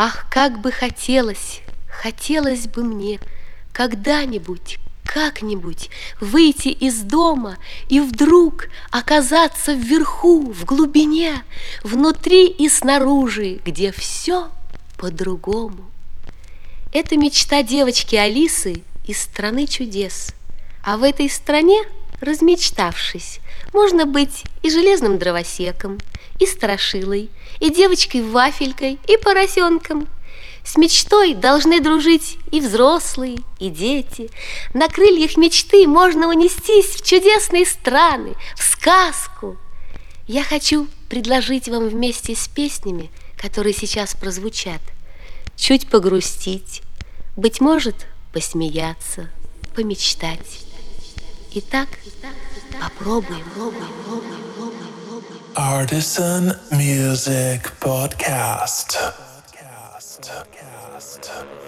Ах, как бы хотелось, хотелось бы мне когда-нибудь, как-нибудь выйти из дома и вдруг оказаться вверху, в глубине, внутри и снаружи, где все по-другому. Это мечта девочки Алисы из страны чудес. А в этой стране, размечтавшись, можно быть и железным дровосеком, и страшилой, и девочкой-вафелькой, и поросенком. С мечтой должны дружить и взрослые, и дети. На крыльях мечты можно унестись в чудесные страны, в сказку. Я хочу предложить вам вместе с песнями, которые сейчас прозвучат, чуть погрустить, быть может, посмеяться, помечтать. Итак, попробуем, пробуем, пробуем. Artisan Music Podcast. Podcast. Podcast.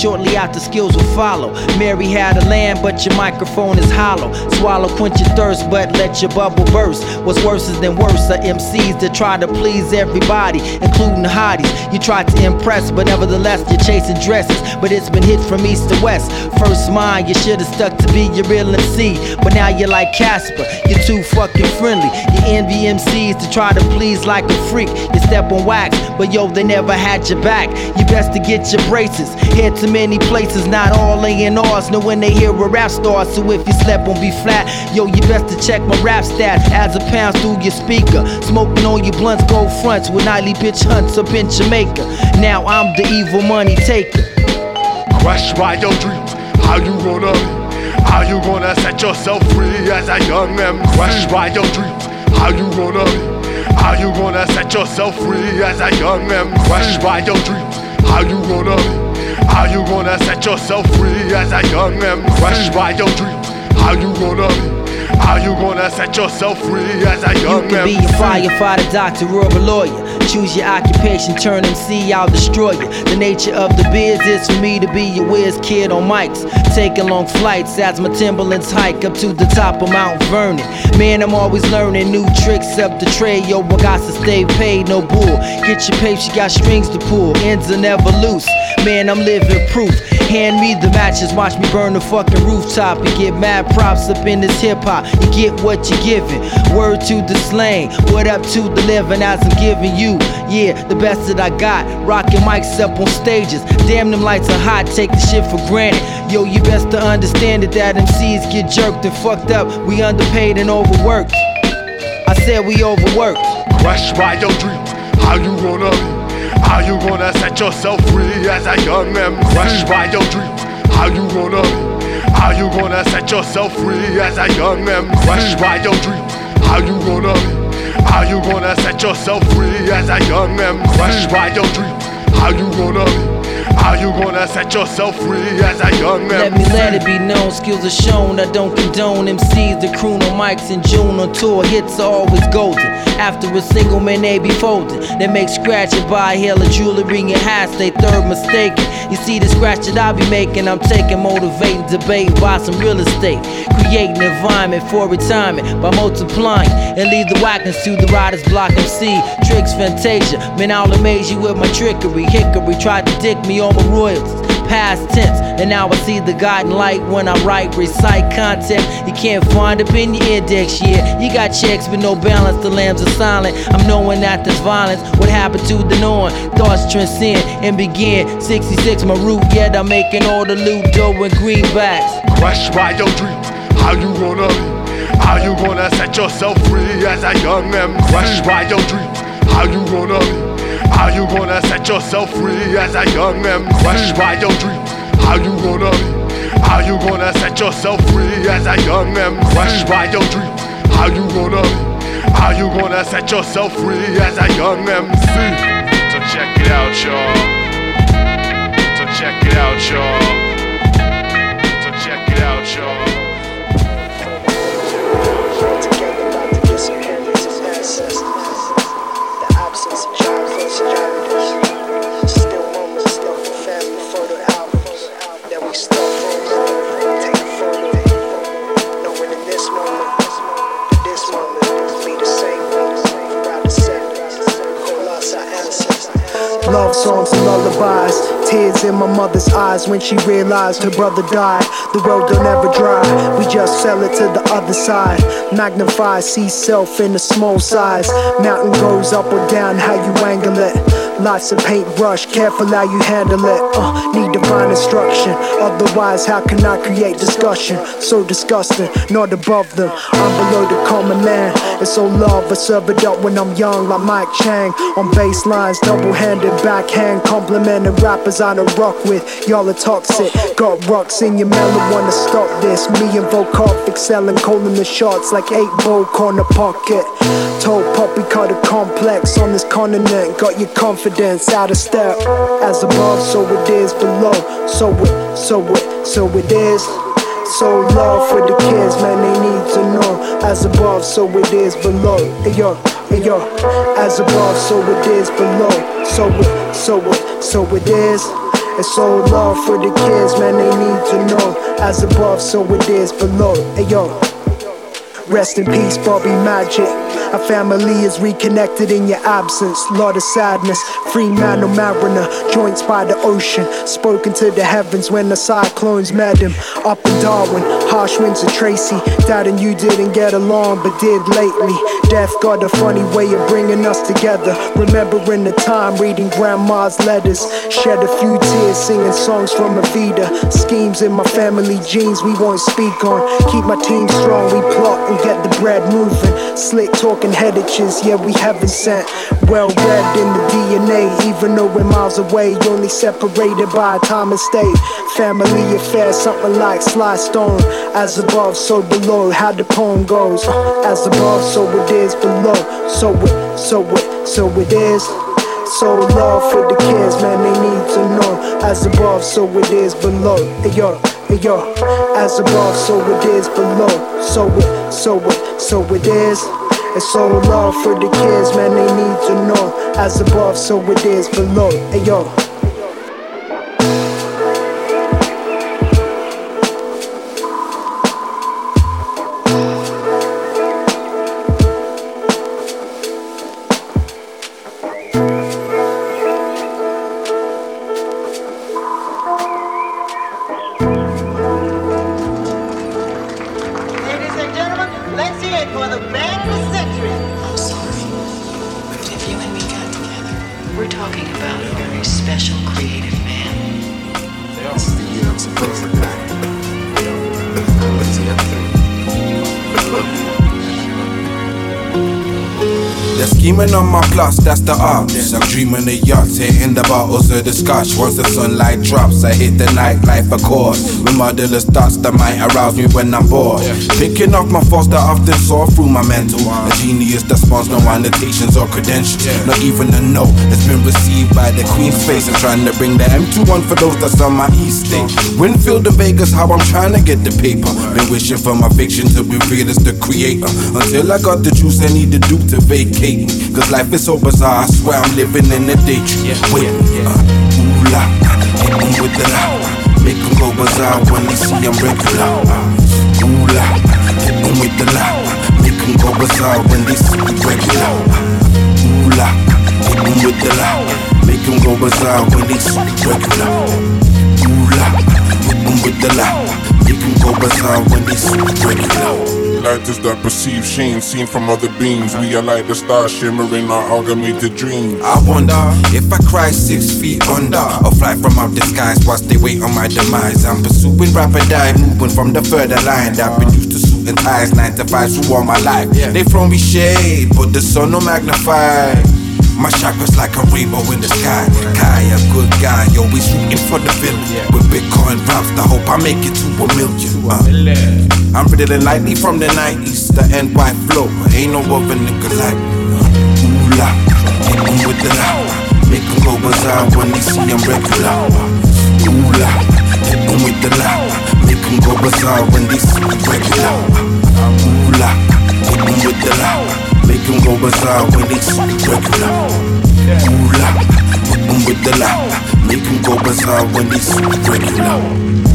Skills will follow. Mary had a lamb, but your microphone is hollow. Swallow, quench your thirst, but let your bubble burst. What's worse is than worse are MCs that try to please everybody, including hotties. You try to impress, but nevertheless you're chasing dresses. But it's been hit from east to west. First mind, you should've stuck to be your real MC, but now you're like Casper. You're too fucking friendly. You envy MCs to try to please like a freak. You step on wax, but yo, they never had your back. You best to get your braces. Head to many places, not all A&Rs. Know when they hear a rap star, so if you slept on be flat, yo, you best to check my rap stats as a pound through your speaker. Smoking on your blunts, gold fronts with nightly bitch hunts up in Jamaica. Now I'm the evil money taker. Crushed by your dreams, how you gonna? How you gonna set yourself free as a young MC? Crushed by your dreams, how you gonna? How you gonna set yourself free as a young MC? Crushed by your dreams, how you gonna? How you gonna set yourself free as a young MC? Crushed by your dreams, how you gonna be? How you gonna set yourself free as a young You can be a firefighter, doctor, or a lawyer. Choose your occupation, turn MC, I'll destroy you. The nature of the biz is for me to be your whiz kid on mics. Taking long flights as my Timberlands hike up to the top of Mount Vernon. Man, I'm always learning new tricks up the trade. Yo, I got to stay paid, no bull. Get your pay, she got strings to pull. Ends are never loose. Man, I'm living proof. Hand me the matches, watch me burn the fucking rooftop and get mad props up in this hip hop. You get what you're giving. Word to the slang, what up to the living as I'm giving you. Yeah, the best that I got. Rocking mics up on stages. Damn, them lights are hot, take the shit for granted. Yo, you best to understand it that MCs get jerked and fucked up. We underpaid and overworked. I said we overworked. Crush by your dreams. How you gonna be? How you gonna set yourself free as a young MC? Crush by your dreams. How you gonna be? How you gonna set yourself free as a young MC? Crush by your dreams. How you gonna be? How you gonna set yourself free as a young MC? Crush by your dreams. How you gonna be? How you gonna set yourself free as a young man? Let me let it be known, skills are shown. I don't condone MCs, the crew no mics in June on tour. Hits are always golden. After a single man, they be folding. They make scratch and buy hella jewelry and hats. They third mistaken. You see the scratch that I be making, I'm taking, motivating, debate, buy some real estate. Creating environment for retirement by multiplying and leave the whackness to the riders block MC. Tricks, Fantasia, man, I'll amaze you with my trickery. Hickory tried to dick me on my royalties past tense. And now I see the guiding light when I write, recite content you can't find up in your index. Yeah, you got checks with no balance, the lambs are silent. I'm knowing that there's violence. What happened to the norm? Thoughts transcend and begin. 66 my root, yet I'm making all the loot dough and greenbacks. Crush by your dreams. How you gonna be? How you gonna set yourself free as a young man? Crush by your dreams. How you gonna be? How you gonna set yourself free as a young man? Crush by your dreams. How you gonna be? How you gonna set yourself free as a young man? Crush by your dreams. How you gonna be? How you gonna set yourself free as a young MC? So check it out, y'all. So check it out, y'all. When she realized her brother died. The road don't ever dry, we just sell it to the other side. Magnify, see self in a small size. Mountain goes up or down, how you angle it. Lots of paintbrush, careful how you handle it. Uh, need divine instruction, otherwise, how can I create discussion? So disgusting, not above them. I'm below the common man. It's all love, I serve it up when I'm young, like Mike Chang. On bass lines, double handed backhand, complimenting rappers I don't rock with. Y'all are toxic, got rocks in your melon, wanna stop this. Me and Volkov excelling, calling the shots like 8 ball corner pocket. Cut a complex on this continent, got your confidence out of step. As above, so it is below. So it, so it, so it is. So love for the kids, man, they need to know. As above, so it is below. Hey yo, hey yo. As above, so it is below. So it, so it, so it is. And so love for the kids, man, they need to know. As above, so it is below. Hey yo. Rest in peace, Bobby Magic. Our family is reconnected in your absence. Lot of sadness. Free man, no mariner. Joints by the ocean. Spoken to the heavens when the cyclones met him. Up in Darwin, harsh winds of Tracy. Dad and you didn't get along, but did lately. Death got a funny way of bringing us together. Remembering the time reading grandma's letters. Shed a few tears singing songs from Evita. Schemes in my family genes we won't speak on. Keep my team strong, we plot and get the bread moving. Slick headaches, yeah, we haven't sent. Well read in the DNA, even though we're miles away, only separated by time and state. Family affair, something like Sly Stone. As above, so below, how the poem goes. As above, so it is below. So it, so it, so it is. So love for the kids, man, they need to know. As above, so it is below. Hey yo, yo. As above, so it is below. So it, so it, so it is. It's all love for the kids, man, they need to know. As above, so it is below. Hey the odds. I'm dreaming of yachts, hitting the bottles of the scotch. Once the sunlight drops, I hit the nightlife, of course. With motherless thoughts that might arouse me when I'm bored. Picking off my thoughts that often soar through my mental. A genius that spawns no annotations or credentials. Not even a note that's been received by the Queen's face. I'm trying to bring the M21 for those that's on my East State. Winfield to Vegas, how I'm trying to get the paper. Been wishing for my fiction to be real as the creator. Until I got the juice I need to do to vacate. Cause life is so bizarre, I swear I'm living in a daydream. Wait, uh, ooh la, hit 'em with the la. Make 'em go bizarre when they see I'm regular. Uh, ooh la, hit 'em with the la. Make 'em go bizarre when they see me regular. Uh, ooh la, hit 'em with the la. Make 'em go bizarre when they see me regular. Ooh la, hit 'em with the la. Make 'em go bizarre when they see me regular. Lighters that perceive shame seen from other beings. We are like the stars shimmering our amalgamated dreams. I wonder if I cry six feet under or fly from out the skies whilst they wait on my demise. I'm pursuing rapid eye, moving from the further line. I've been used to suit and ties, nine to five through all my life. They throw me shade, but the sun don't magnify. My chakras like a rainbow in the sky. Kai, a good guy, always rooting for the villain. With Bitcoin drops, I hope I make it to a million. Uh, I'm riddling lightly from the 90s, the NY flow. Ain't no other nigga like me. Uh, ooh la, hit 'em with the la. Make 'em go bizarre when they see I'm regular. Uh, ooh la, hit 'em with the la. Make 'em go bizarre when they see me regular. Uh, ooh la, hit 'em with the la. Make 'em go bizarre when it's regular. Ooh la, 'em with the la. Make 'em go bizarre when me regular.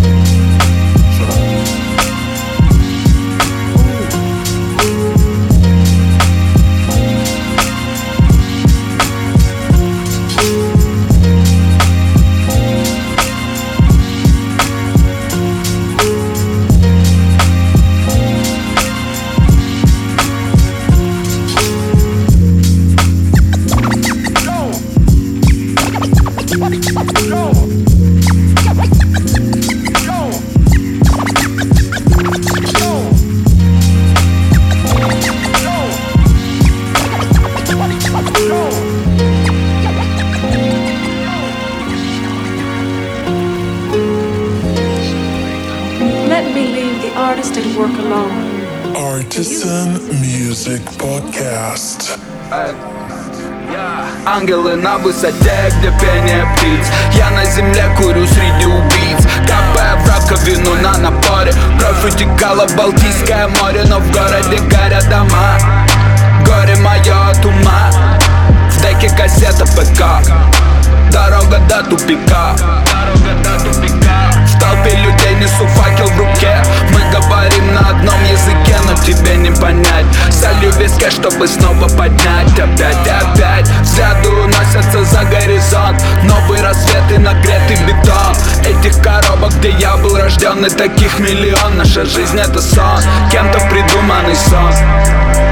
Высоте, где пение птиц Я на земле курю среди убийц. Капая в раковину на напоре Кровь утекала в Балтийское море Но в городе горят дома. Горе мое от ума В деке кассета ПК Дорога до тупика В толпе людей несу факел в руке. Мы говорим на одном языке, но тебе не понять Виске, чтобы снова поднять Опять, опять Взгляды уносятся за горизонт. Новый рассвет и нагретый бетон. Этих коробок, где я был рожден И таких миллион Наша жизнь это сон Кем-то придуманный сон.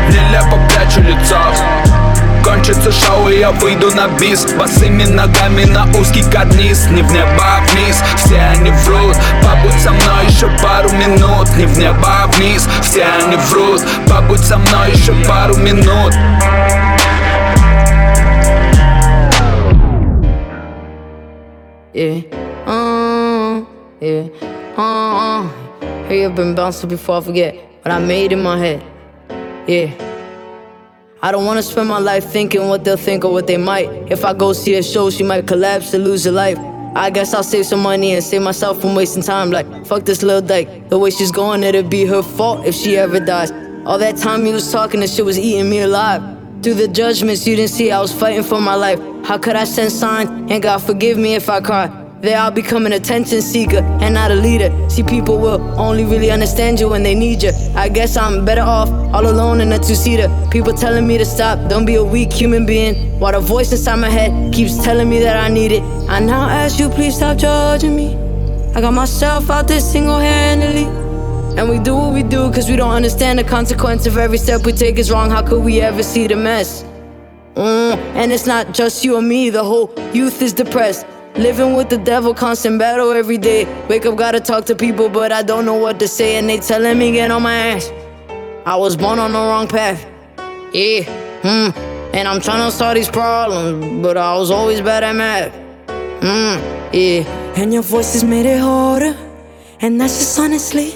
Нелепо прячу лицо Кончится шоу я выйду на бис. Босыми ногами на узкий карниз. Не в небо, а вниз, все они врут. Побудь со мной еще пару минут. Не в небо, а вниз, все они врут. Побудь со мной еще пару минут. Yeah. Uh, yeah. Uh, hey, I've been bouncing before I forget. What I made in my head. Yeah. I don't wanna spend my life thinking what they'll think or what they might. If I go see a show, she might collapse and lose her life. I guess I'll save some money and save myself from wasting time. Like, fuck this little dyke. The way she's going, it'll be her fault if she ever dies. All that time you was talking, the shit was eating me alive. Through the judgments, you didn't see I was fighting for my life. How could I send signs? And God forgive me if I cry. They all become an attention seeker and not a leader. See, people will only really understand you when they need you. I guess I'm better off all alone in a two seater. People telling me to stop, don't be a weak human being. While the voice inside my head keeps telling me that I need it. I now ask you, please stop judging me. I got myself out there single handedly. And we do what we do cause we don't understand the consequence of every step we take is wrong. How could we ever see the mess? Mm, and it's not just you and me, the whole youth is depressed. Living with the devil, constant battle every day. Wake up, gotta talk to people, but I don't know what to say, and they telling me get on my ass. I was born on the wrong path. Yeah, hmm. And I'm trying to solve these problems, but I was always bad at math. Hmm, yeah. And your voices made it harder, and that's just honestly.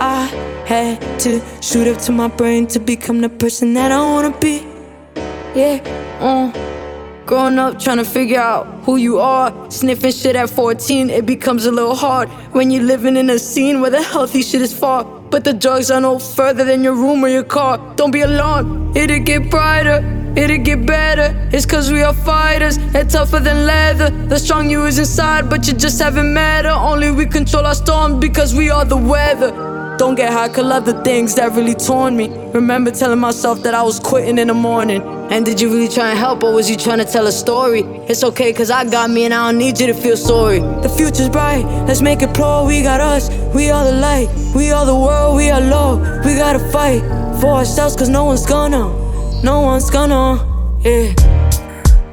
I had to shoot up to my brain to become the person that I wanna be. Yeah, uh. Growing up, trying to figure out who you are. Sniffing shit at 14, it becomes a little hard when you're living in a scene where the healthy shit is far. But the drugs are no further than your room or your car. Don't be alarmed, it'll get brighter, it'll get better. It's cause we are fighters, and tougher than leather. The strong you is inside, but you just haven't met her. Only we control our storms because we are the weather. Don't get high, cause love the things that really torn me. Remember telling myself that I was quitting in the morning. And did you really try and help, or was you trying to tell a story? It's okay, cause I got me and I don't need you to feel sorry. The future's bright, let's make it pro. We got us, we are the light, we are the world, we are low. We gotta fight for ourselves, cause no one's gonna, no one's gonna, yeah.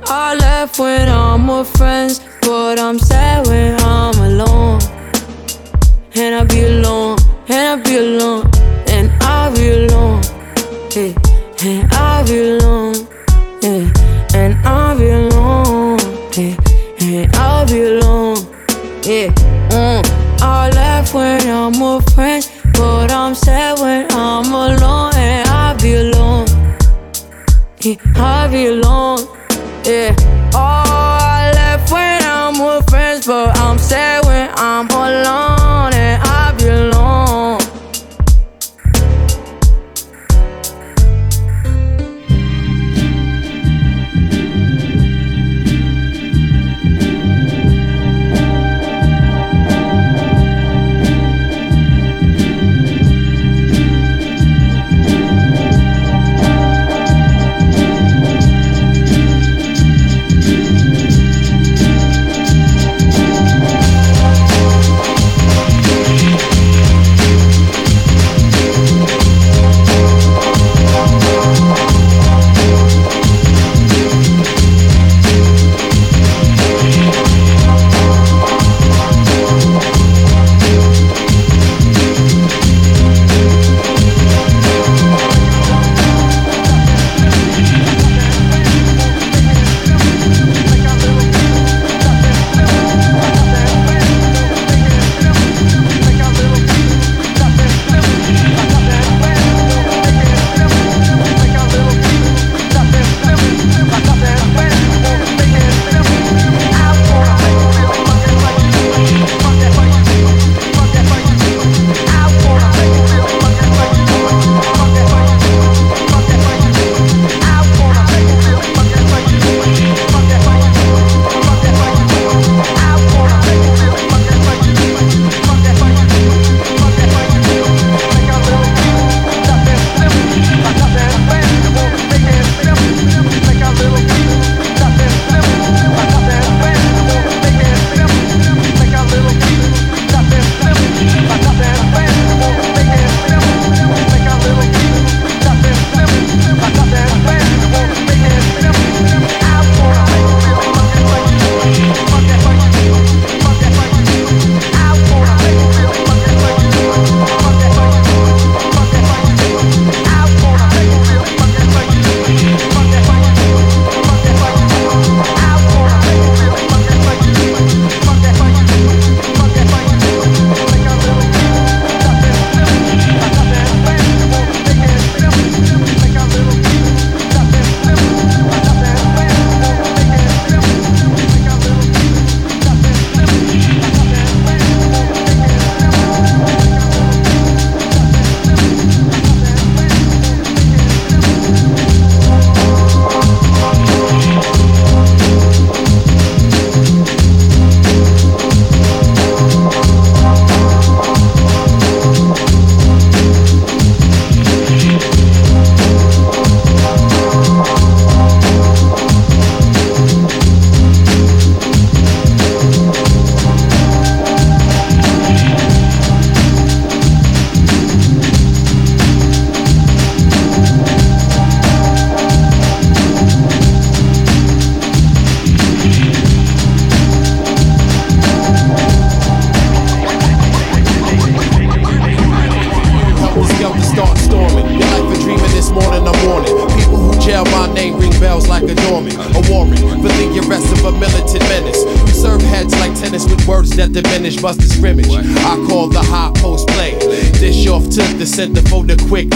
I left when I'm with friends, but I'm sad when I'm alone. And I be alone, and I be alone, and I be alone, yeah. And I be alone, yeah. And I be yeah. And I be alone, yeah. Mm. I laugh when I'm with friends, but I'm sad when I'm alone, and I be alone, yeah. I be alone,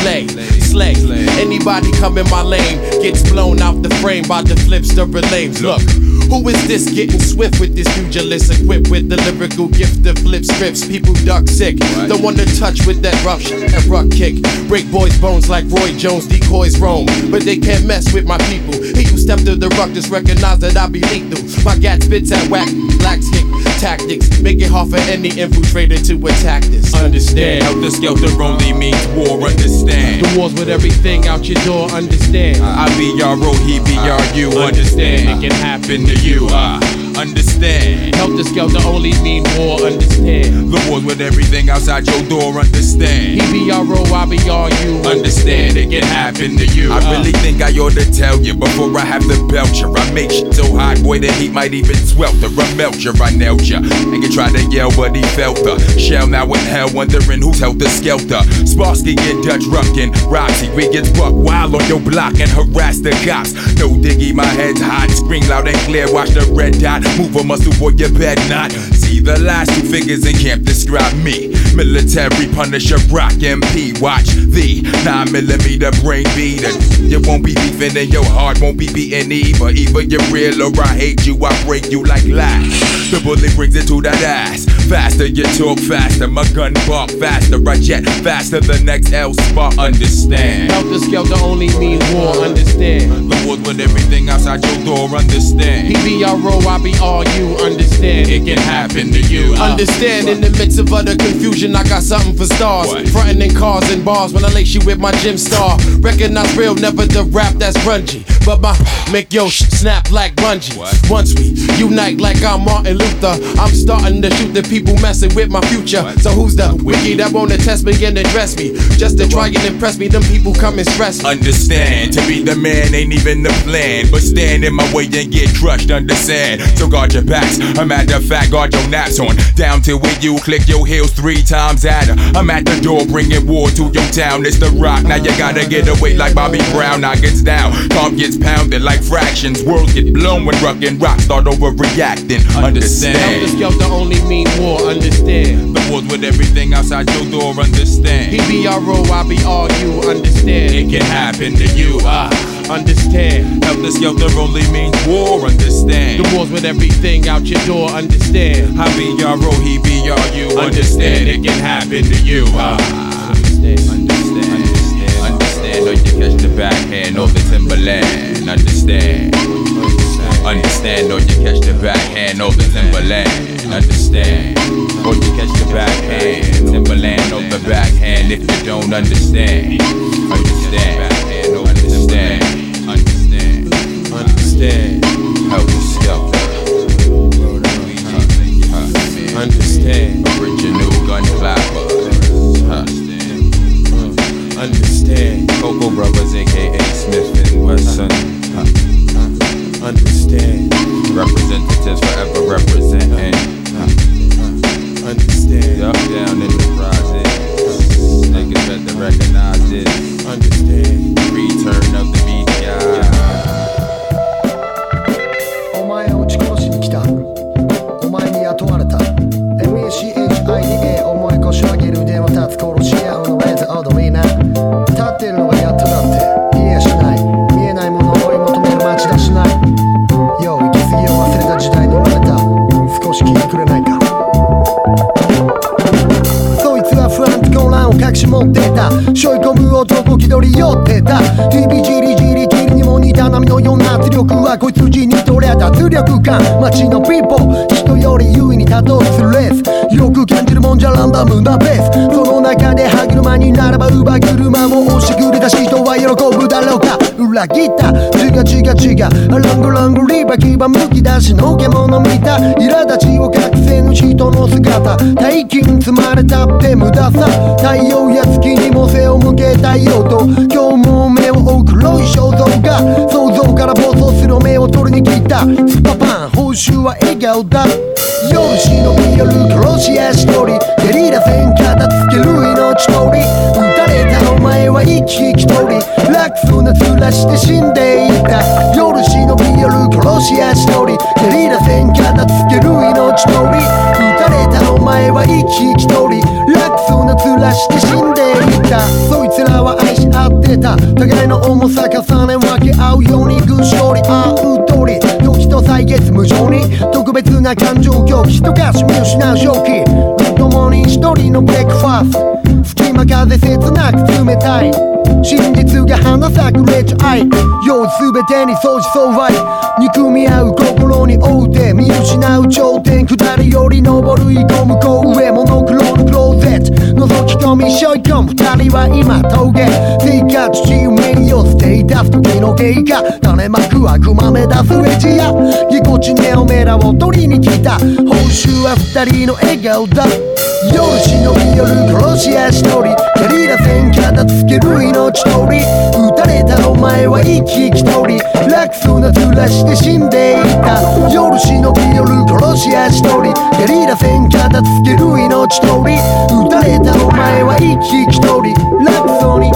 the. Slay. Anybody come in my lane gets blown out the frame by the flips, the relays. Look. Who is this getting swift with this pugilist equipped with the lyrical gift of flip scripts? People duck sick, the one to touch with that rough sh- that rough kick. Break boys' bones like Roy Jones, decoys roam, but they can't mess with my people. He who stepped to the ruck just recognize that I be lethal. My gat spits at whack, black kick tactics, make it hard for any infiltrator to attack this. Understand? Helter skelter only means war, understand. The wars with everything out your door, understand. I be your ro, he be your you, understand. It can happen to you, uh, understand. Helter skelter only mean war, understand. The wars with everything outside your door, understand. He be your ro, I be your you, Understand, it can happen to you. I really uh. think I ought to tell you before I have the belt you. I make shit so hot, boy, the heat might even swelter. I melt you, I nailed ya. And you tried to yell, but he felt the shell now in hell, wondering who's helter skelter. Sparsky and Dutch Ruckin, Roxy, we get buck wild on your block and harass the cops. No diggy, my head's hot, scream loud and clear, watch the red dot. Move a muscle, boy, you bet not. See the last two figures in camp describe me. Military Punisher, Rock MP, watch the 9 millimeter brain beater. You won't be beefing and your heart won't be beating either. Either you're real or I hate you, I break you like glass. The bullet brings it to that ass. Faster, you talk faster. My gun bark faster. I jet faster. The next L spot. Understand? Helter skelter only mean war, understand. The wars with everything outside your door. Understand? He be your ro, I be all you, understand. It can happen to you. Understand in the midst of utter confusion, I got something for stars. Frontin' in cars and bars when I lace you with my gym star. Recognize real, never the rap that's grungy. But my make yo sh- snap like bungee. Once we unite like I'm Martin Luther, I'm starting to shoot the people messing with my future. So who's the wiki that wanna test me and address me? Just to try and impress me, them people come and stress me. Understand, to be the man ain't even the plan. But stand in my way and get crushed, understand. So guard your backs, a matter of fact, guard your naps on. Down till when you click your heels three times at. I'm at the door bringing war to your town. It's the rock, now you gotta get away like Bobby Brown. Now gets down, calm gets pounded like fractions. Worlds get blown when rock and rock start overreacting. Understand? Helter Understand. skelter only mean war, understand. The wars with everything outside your door, understand. He be your ro, I be all you, understand. It can happen to you, ah. Understand. Helter skelter only means war, understand. The wars with everything out your door, understand. I be your ro, he be your you, understand. It can happen to you, ah. Understand. Understand. Understand, or you catch the backhand or the timberland. Understand. Understand, or you catch the backhand or the timberland. Understand. Or you catch the backhand, timberland or the backhand if you don't understand. Understand. Understand. Understand. う違う違うラングラングリバ牙むき出しの獣見た苛立ちを隠せぬ人の姿。大金積まれたって無駄さ。太陽や月にも背を向けたいよと。今日も目を追う黒い肖像が。想像から暴走する目を取りに来た。スパパン報酬は笑顔だ。夜忍び夜殺し屋一人。ゲリラ戦片付ける命取り。撃たれたお前は生き生きとり。ラクスな面して死んでいた。夜殺し屋地通りゲリラ戦火なつける命通り撃たれたお前は生き生き通り楽そうな面して死んでいた。そいつらは愛し合ってた。互いの重さ重ね分け合うように軍勝利あう通り。時と歳月無情に。特別な感情狂気とか趣味失う正気。共に一人のブレックファースト。隙間風切なく冷たい。真実が花咲くレッチ愛用全てに相思相愛。憎み合う心に追うて見失う頂点。下りより登る以降向こう上モノクロのクローゼット。覗き込みしょい込む二人は今峠。生活地夢に寄せていた。す時の経過。種まく悪魔目指すエジやぎこちねおめらを取りに来た。報酬は二人の笑顔だ。夜忍び夜殺し屋一人。ゲリラ戦片付ける命。取り撃たれたお前は生き生きとり楽そうな面して死んでいた夜忍び夜殺し屋一人ゲリラ戦片付ける命通り撃たれたお前は生き生きとり楽そうに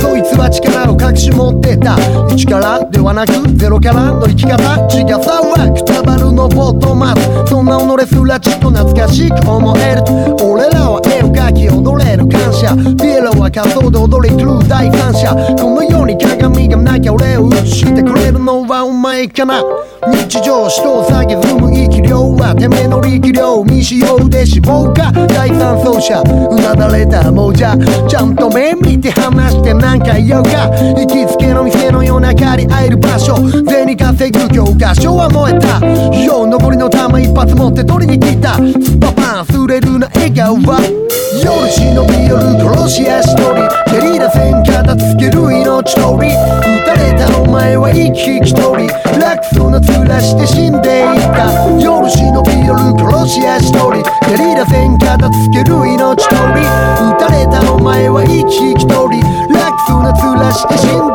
そいつは力を隠し持ってた1からではなくゼロからの生き方違さはくたばるのボトマスそんな己すらちっと懐かしく思える俺らは絵を描き踊れる感謝。ピエロは仮想で踊り狂う第三者この世に鏡がなきゃ俺を映してくれるのはお前かな日常人を下げずむ生き量はてめえの力量未使用で死亡か第三走者。うなだれたもじゃちゃんと目見て話してなんか言おうか行きつけの店の夜中に会える場所銭稼ぐ教科書は燃えた。よう残りの弾一発持って取りに来た。スパパン擦れるな笑顔は夜忍び夜殺し屋一人ゲリラ戦片付ける命取り。撃たれたお前は生き生きとり。楽そうな面して死んでいった。夜忍び夜殺し屋一人。ゲリラ戦片付ける命取り。撃たれたお前は生き生きとり。楽そう Cause you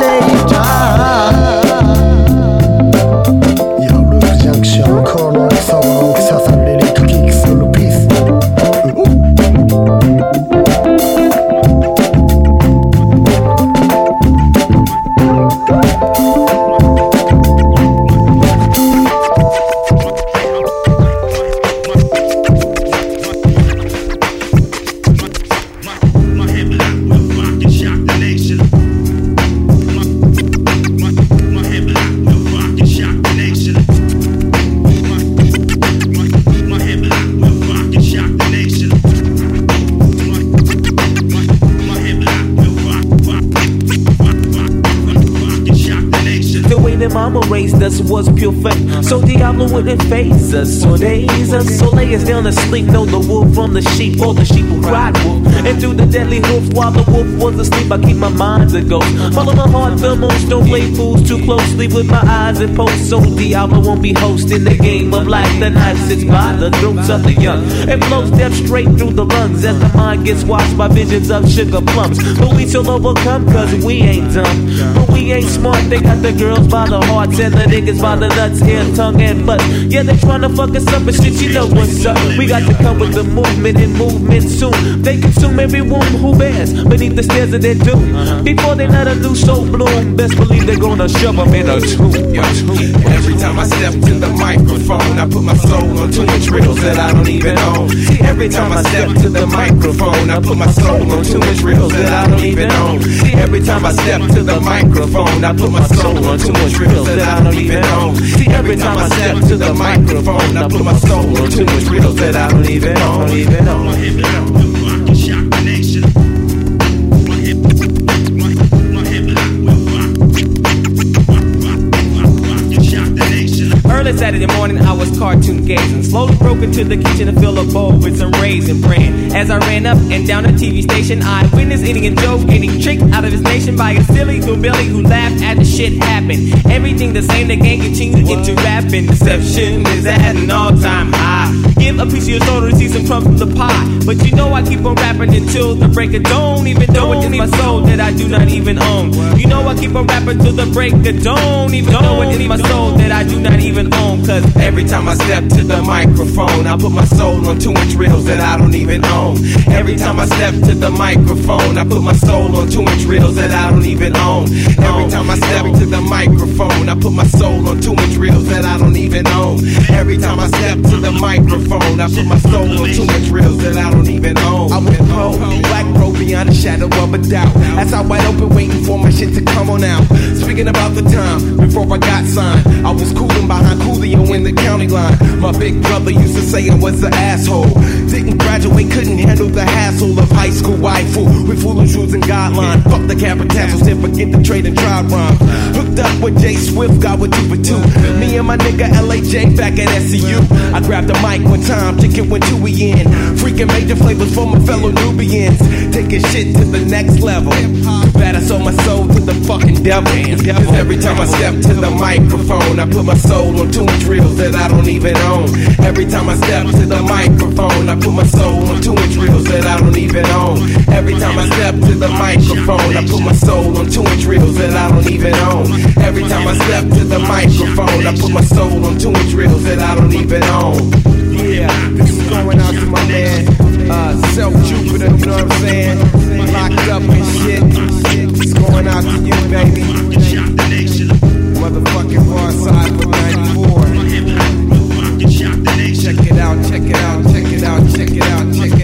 pure fate. So Diablo wouldn't phase us or daze us. So lay us down to sleep. Know the wolf from the sheep or the sheep who cried wolf. And through the deadly hoof while the wolf was asleep, I keep my mind a ghost. Follow my heart, the most. Don't play fools too closely with my eyes and post. So Diablo won't be hosting the game of life. The knife sits by the throats of the young. It blows death straight through the lungs as the mind gets washed by visions of sugar plums. But we still overcome cause we ain't dumb. But we ain't smart. They got the girls by the hearts and the niggas by the nuts, ear, tongue, and butt. Yeah, they tryna fuck us up, but shit, you know what's up. We got to come with the movement and movement soon. They consume every womb who bears beneath the stairs of their doom. Uh-huh. Before they let a new soul bloom, best believe they're gonna shove them in a tomb. Every time I step to the microphone, I put my soul on two inch riddles that I don't even own. Every time I step to the microphone, I put my soul on two inch riddles that I don't even own. Every time I step to the microphone, I put my soul on inch riddles that I don't even own. See, every time I step to the microphone, I put my soul on inch riddles that I don't even own. Even own. Early Saturday morning, I was cartoon gazing. Slowly broke into the kitchen to fill a bowl with some raisin bran. As I ran up and down the TV station, I witnessed Indian Joe getting tricked out of his nation by a silly little Billy who laughed at the shit happen. Everything the same, the gang continued into rapping. Deception is at an all-time high. Give a piece of your soul to receive some crumbs from the pie. But you know I keep on rapping until the break of dawn. Even though it is in my soul that I do not even own. You know I keep on rapping till the break of dawn. Even though it is in my soul that I do not even own. Cause Every time I step to the microphone, I put my soul on two inch reels that I don't even own. Every time I step to the microphone, I put my soul on two inch reels that I don't even own. Every time I step to the microphone, I put my soul on two inch reels that I don't even own. Every time I step to the microphone, I put my soul on too much reels that I don't even own. I went home, black bro beyond a shadow of a doubt. As I wide open waiting for my shit to come on out. Speaking about the time before I got signed, I was cooling behind Coolio in the county line. My big brother used to say I was an asshole. Didn't graduate, couldn't handle the hassle of high school waifu with foolish rules and guidelines. Fuck the capitals, didn't forget the trade and try rhyme. Hooked up with Jay Swift, got with two for two. Me and my nigga LAJ back at SCU. I grabbed the mic one time, ticket went two we in. Freaking major flavors for my fellow Nubians. Taking shit to the next level. Bad I sold my soul to the fucking devil. Cause every time I step to the microphone, I put my soul on inch reels that I don't even own. Every time I step to the microphone, I put my soul on two inch reels that I don't even own. Every time I step to the microphone, I put my soul on two inch reels that I don't even own. Every time I step to the microphone, I put my soul on inch reels that I don't even own. This is going out to my man, uh, Self Jupiter, you know what I'm saying? Locked up and shit. It's going out to you, baby. Motherfucking far side for 94. Check it check it out, check it out, check it out, check it out,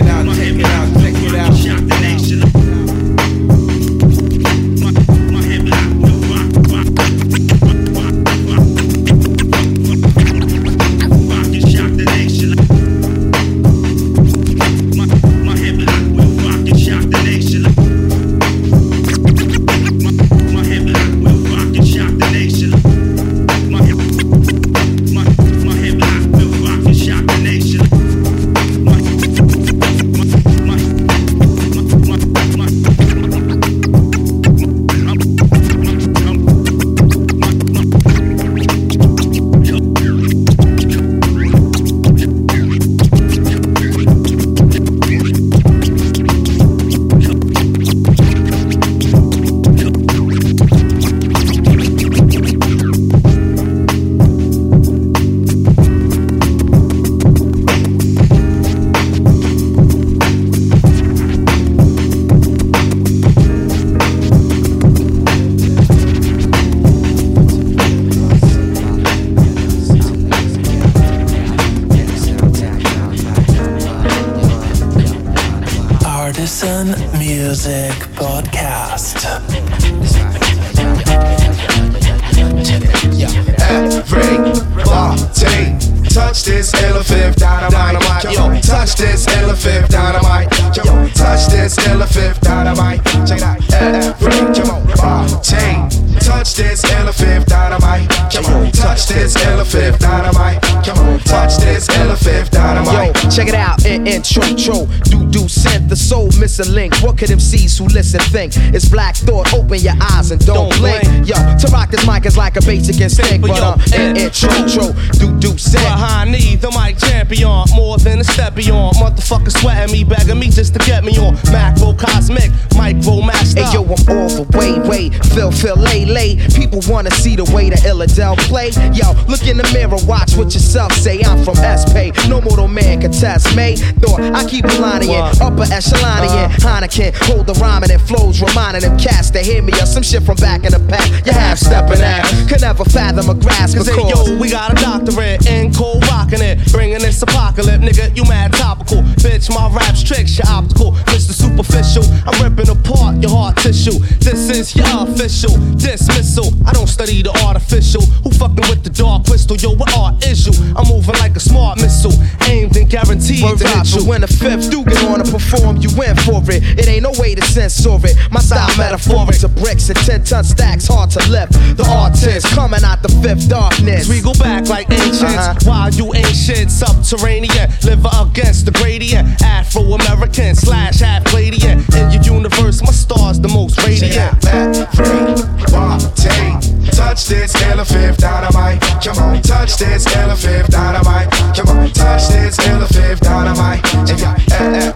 link. What could MCs who listen think? It's black thought, open your eyes and don't, blink. Yo, to rock this mic is like a basic instinct, but um, in intro, tro, do do sent. Behind me, the mic champion, more than a step beyond. Motherfucker sweating me, begging me just to get me on. Macro cosmic, micro master. Hey yo, I'm all the way, way, Phil, Phil, lay, lay. People wanna see the way the Illadel play. Yo, look in the mirror, watch what yourself say. I'm from SP, no mortal man can test me. Thought I keep lining in, upper echelon in. Heineken, hold the rhyming and it flows, reminding them cats to hear me or some shit from back in the past. You half stepping out, could never fathom a grasp Cause hey, yo, we got a doctorate in cold rocking it, bringing this apocalypse, nigga. You mad topical, bitch. My raps tricks, your optical, Mr. Superficial. I'm ripping apart your heart tissue. This is your official dismissal. I don't study the artificial. Who fucking with the dark crystal? Yo, what art is you? I'm moving like a smart missile, aimed and guaranteed Word to hit you. when the fifth do get on to perform, you in for it. It ain't no way to censor it. My style metaphoric to bricks and 10 ton stacks, hard to lift. The artist coming out the fifth darkness. We go back like ancients. Uh-huh. While you ancient, subterranean, live against the gradient. Afro American slash half Palladian. In your universe, my star's the most radiant. Touch this elephant dynamite. Come on, touch this elephant dynamite. Come on, touch this elephant dynamite. And yeah,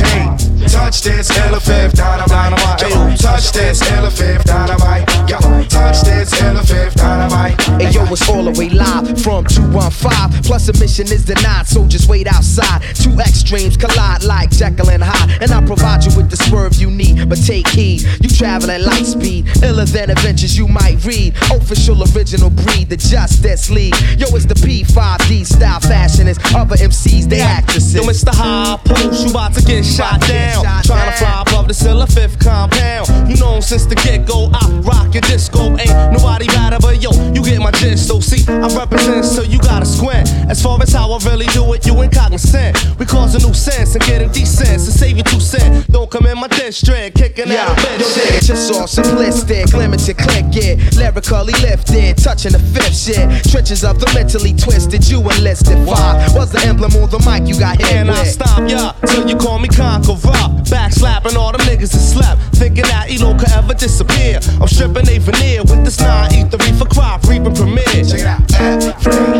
everybody, touch this elephant dynamite. Come on, touch this elephant dynamite. Come on, touch this elephant dynamite. Hey yo, it's all the way live from 215. Plus, admission is denied, so just wait outside. Two extremes collide like Jekyll and Hyde. And I provide you with the swerve you need, but take heed. You travel at light speed, iller than adventures you might read. Official original breed, the Justice League. Yo, it's the P5D style fashionist. Other MCs, they actresses. Yo, Mr. High Post, you about to get shot down. Trying to fly above the Silla fifth compound. You know since the get go, I rock your disco. Ain't nobody better but yo, you get my gist. So see, I represent, so you gotta squint. As far as how I really do it, you ain't cognizant. We cause a new sense and getting decent. So save you two cents. Don't come in my district, kicking Yeah, out a bitch. yo, shit. just all simplistic, limited click it, lyrically lifted, touching the fifth shit. Trenches of the mentally twisted, you enlisted. Five was the emblem on the mic you got hit And I stop ya till you call me conqueror. Back slapping all the niggas that slept, thinking that Elo could ever disappear. I'm stripping a veneer with this 9 for crop reaping premiere. Check it out. Everybody,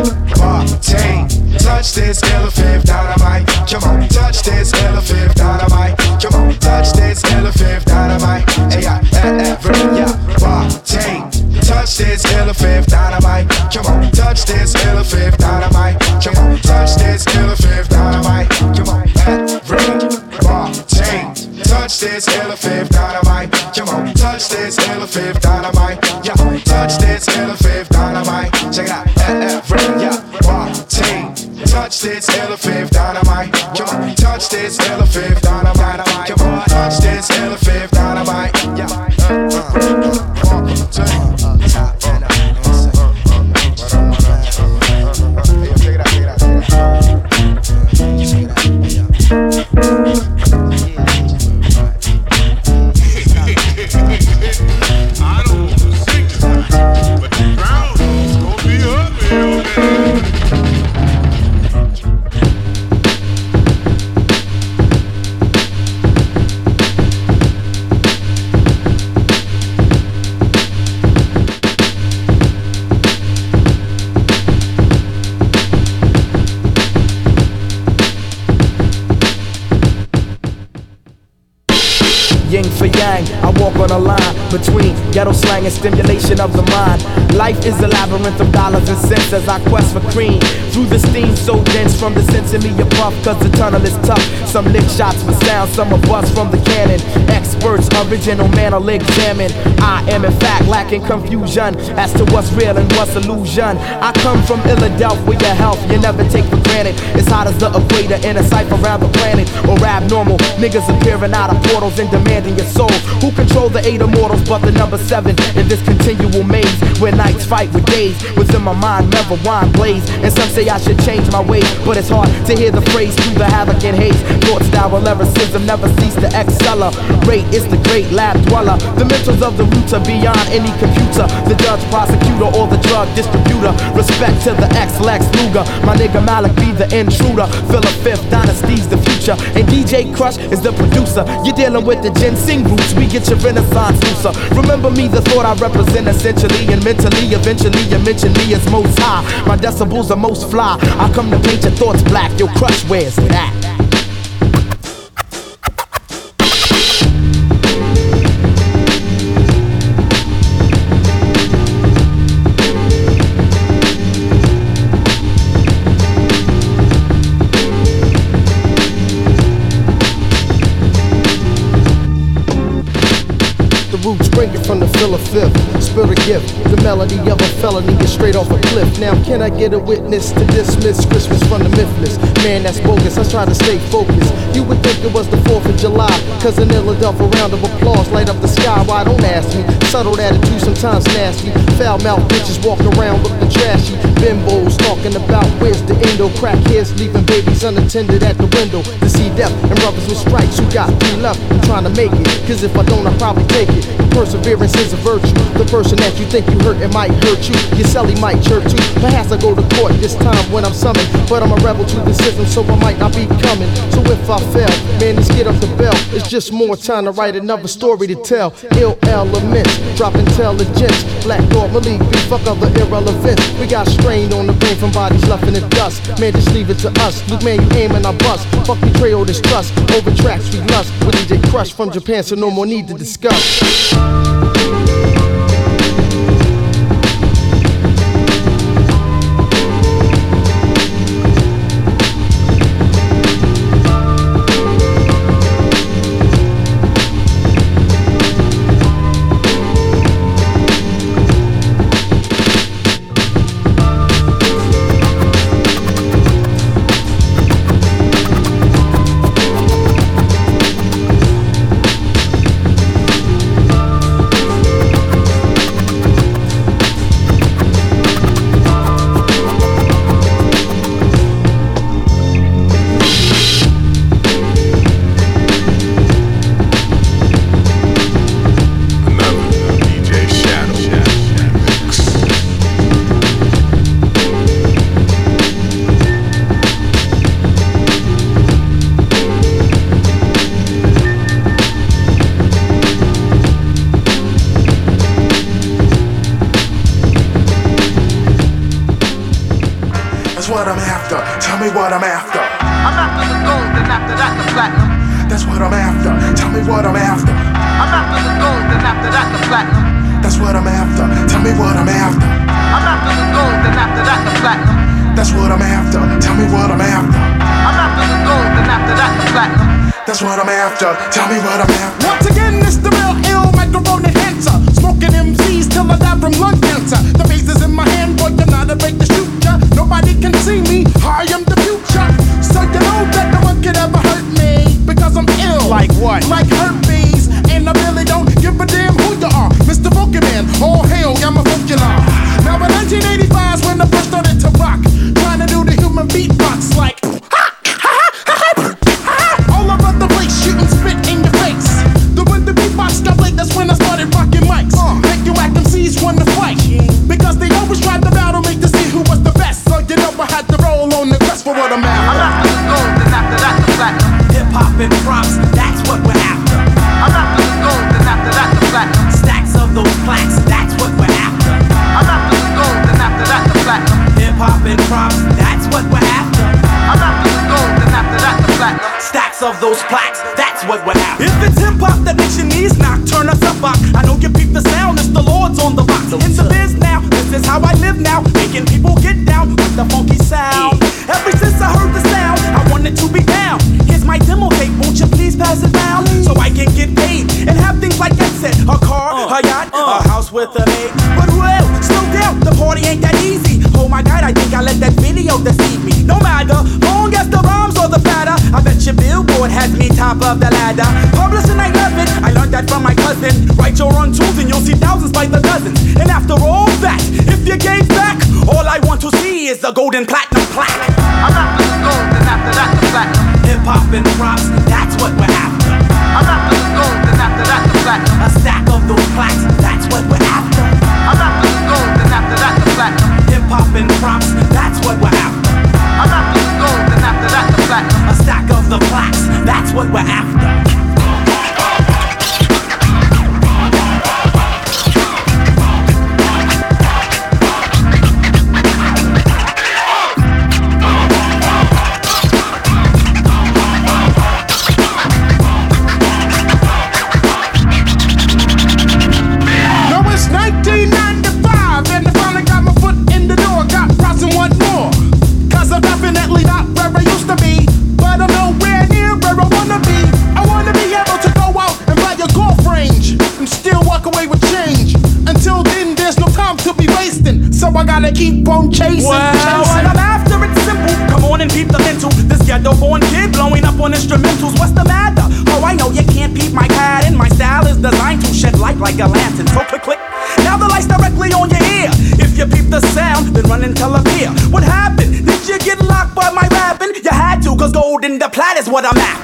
touch this elephant dynamite. Come on, touch this elephant dynamite. Come on, touch this elephant dynamite. Hey, yeah, everybody, touch this elephant dynamite. As I quest for cream. Through the steam so dense from the sense in me a puff, cause the tunnel is tough. Some lick shots for sound, some are bust from the cannon. Experts, original man I'll examine. I am in fact lacking confusion as to what's real and what's illusion. I come from Philadelphia, health you never take for granted. It's hot as the equator in a cipher around the planet. Or abnormal niggas appearing out of portals and demanding your soul. Who control the eight immortals but the number seven in this continual maze where nights fight with days? Within my mind, never wine blaze. And some say I should change my ways, but it's hard to hear the phrase through the havoc and haze. Thought style lyricism never cease to accelerate. It's the great lab dweller. The mentals of the roots are beyond any computer. The prosecutor, or the drug distributor. Respect to the ex Lex Luger. My nigga Malik be the intruder. Philip Fifth, Dynasty's the future. And DJ Crush is the producer. You're dealing with the ginseng roots. We get your renaissance looser. Remember me, the thought I represent essentially and mentally. Eventually, you mention me as most high. My decibels are most fly. I come to paint your thoughts black. Your crush wears that. Gift. The melody of a felony is straight off a cliff. Now, can I get a witness to dismiss Christmas from the mythless? Man, that's bogus. I try to stay focused. You would think it was the 4th of July. Cause an Philadelphia round of applause light up the sky. Why don't ask me? Subtle attitude, sometimes nasty. Foul mouth bitches walk around looking trashy. Bimbos talking about where's the endo. Crackheads leaving babies unattended at the window. To see death and brothers with stripes who got three left. I'm trying to make it. Cause if I don't, I'll probably take it. Perseverance is a virtue. The person that you think you hurt, it might hurt you. Your celly might chirp too. Perhaps I go to court this time when I'm summoned. But I'm a rebel to the system, so I might not be coming. So if I fail, man, let's get up the bell. It's just more time to write another story to tell. Ill elements, drop intelligence. Black Dog Malik, we fuck other irrelevance. We got strain on the brain from bodies left in the dust. Man, just leave it to us. Luke, man, you aim and I bust. Fuck betrayal, distrust. Over tracks we lust. We need DJ Crush from Japan, so no more need to discuss. All hail, I'm is the what I'm after.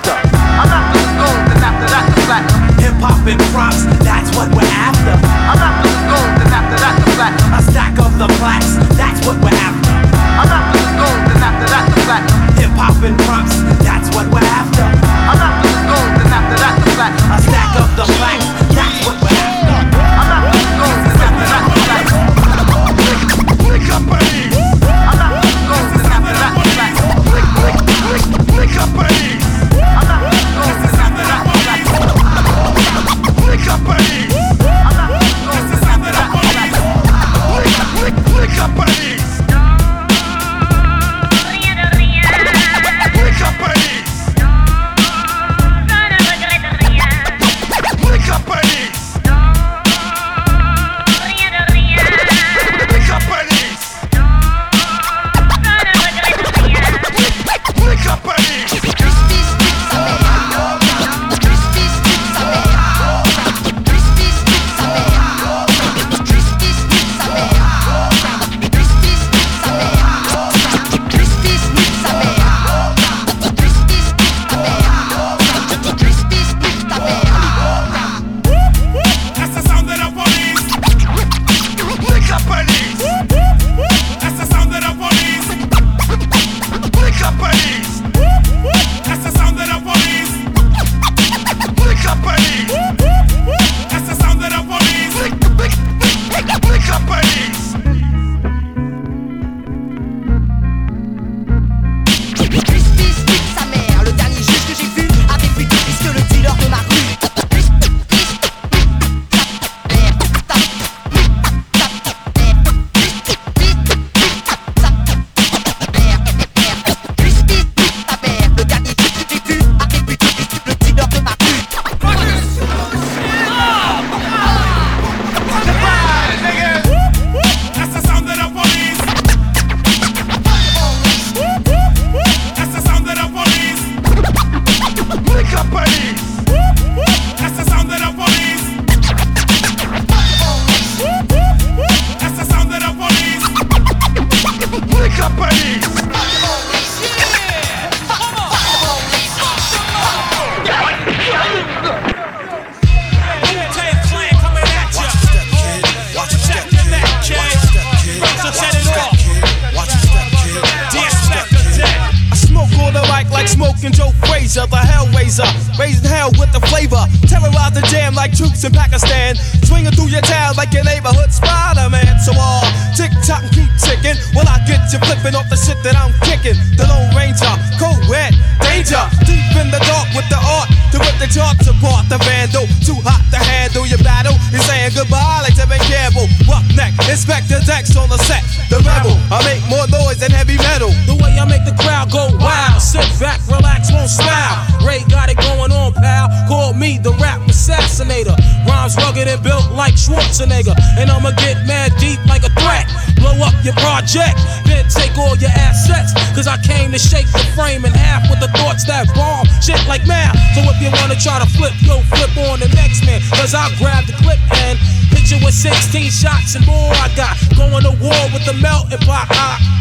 Get flipping off the shit that I'm kicking. The Lone Ranger, cold red, danger. Deep in the dark with the art to rip the charts apart. The vandal, too hot to handle your battle. You're saying goodbye like Tevin Campbell. Roughneck, Inspector Dex on the set. The rebel, I make more noise than heavy metal. The way I make the crowd go wild. Sit back, relax, won't smile. Ray got it going on, pal. Call me the rap assassinator. Rhymes rugged and built like Schwarzenegger. And I'ma get mad deep like a threat. Blow up your project, then take all your assets. Cause I came to shake the frame in half with the thoughts that bomb. Shit like math. So if you wanna try to flip, yo, flip on the next man. Cause I'll grab the clip and hit you with 16 shots and more. I got going to war with the melting pot.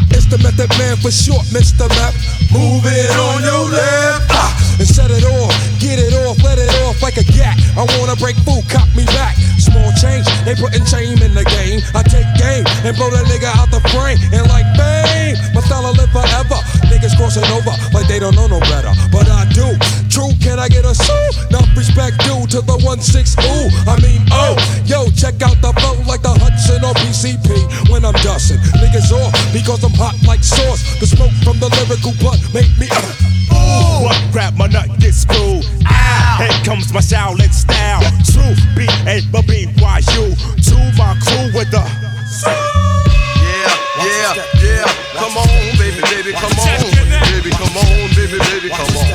It's the method man for short, Mr. Map. Move it on your left. Ah, and set it off, get it off, let it off like a gat. I wanna break food, cop me back. Small change, they putting shame in the game. I take game and blow that nigga out the frame. And like bang, my style live forever. Niggas crossing over like they don't know no better. But I do. True, can I get a sue? Enough respect due to the 1 6 ooh. I mean, oh, yo, check out the flow like the Hudson or PCP when I'm dusting. Niggas off because I'm hot like sauce. The smoke from the lyrical blunt make me. Uh, ooh. What grab my nut, get screwed. Ow. Here comes my Shaolin style. True, B A B B Y U. To my crew with the. Yeah, yeah, yeah. Come on, baby, baby, come on. Baby, come on, baby, baby, come on.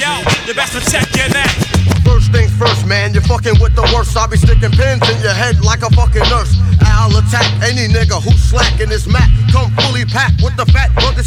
Yo, you best check your neck. First things first, man, you're fucking with the worst. I'll be sticking pins in your head like a fucking nurse. I'll attack any nigga who's slacking his mat. Come fully packed with the fat burger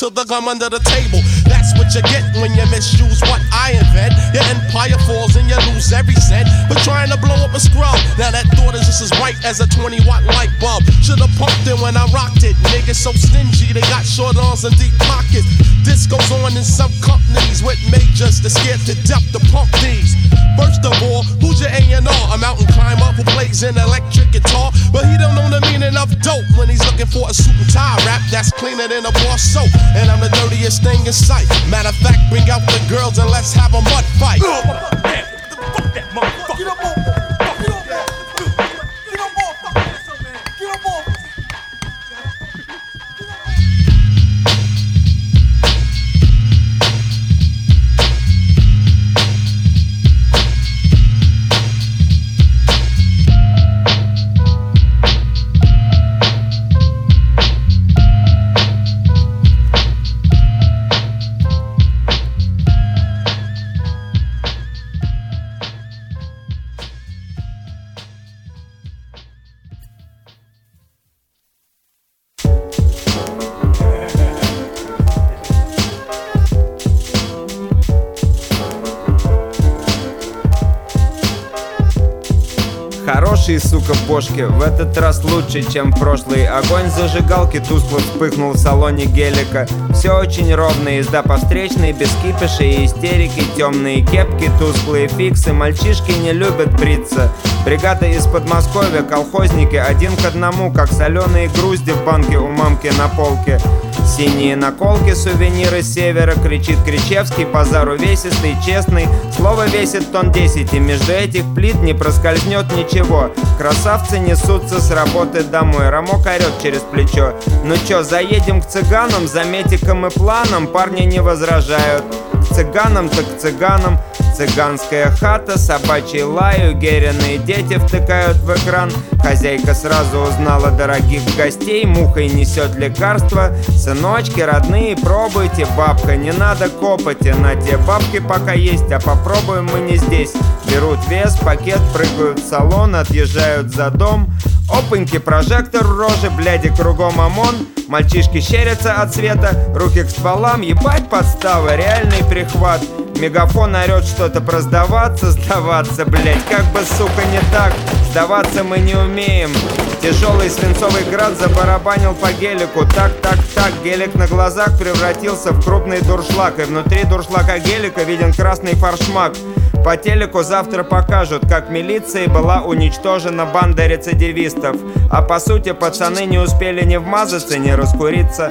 to the gum under the table. That's what you get when you misuse what I invent. Your empire falls and you lose every cent. But trying to blow up a scrub. Now that thought is just as bright as a 20 watt light bulb. Should've pumped it when I rocked it. Niggas so stingy, they got short arms and deep pockets. This goes on in some companies with majors that scared to death the punk thieves. First of all, who's your A&R? A mountain climber who plays an electric guitar, but he don't know the meaning of dope when he's looking for a suit and tie rap that's cleaner than a bar soap. And I'm the dirtiest thing in sight. Matter of fact, bring out the girls and let's have a mud fight. Fuck that. Бошки, в этот раз лучше, чем в прошлый. Огонь зажигалки тускло вспыхнул в салоне гелика. Все очень ровно, езда по встречной, без кипиша и истерики. Темные кепки, тусклые фиксы, мальчишки не любят бриться. Бригада из Подмосковья, колхозники один к одному Как соленые грузди в банке у мамки на полке Синие наколки, сувениры севера Кричит Кричевский, базар увесистый, честный. Слово весит тон 10 И между этих плит не проскользнет ничего. Красавцы несутся с работы домой. Рамок орет через плечо. Ну чё, заедем к цыганам, за метиком и планом Парни не возражают К цыганам так цыганам. Цыганская хата, собачий лаю, геряные дети втыкают в экран. Хозяйка сразу узнала дорогих гостей, мухой несет лекарства. Сыночки, родные, пробуйте, бабка, не надо копоти. На те бабки пока есть, а попробуем мы не здесь. Берут вес, пакет, прыгают в салон, отъезжают за дом. Опаньки, прожектор в роже, бляди кругом ОМОН. Мальчишки щерятся от света, руки к стволам Ебать подстава, реальный прихват Мегафон орет что-то про сдаваться, сдаваться, блять, как бы, сука, не так. Сдаваться мы не умеем. Тяжелый свинцовый град забарабанил по гелику. Так, так, так, гелик на глазах превратился в крупный дуршлаг. И внутри дуршлака гелика виден красный фаршмак по телеку завтра покажут, как милицией была уничтожена банда рецидивистов. А по сути пацаны не успели ни вмазаться, ни раскуриться.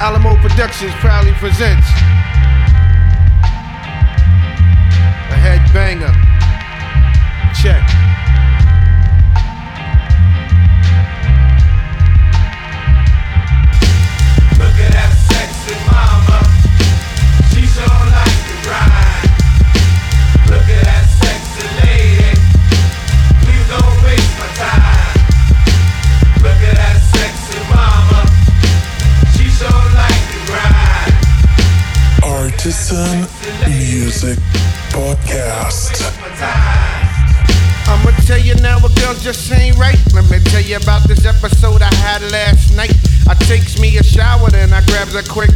Alamo Productions proudly presents a headbanger. Check. Artisan Music Podcast. I'ma tell you now, a girl just ain't right. Let me tell you about this episode I had last night. I takes me a shower, then I grabs a quick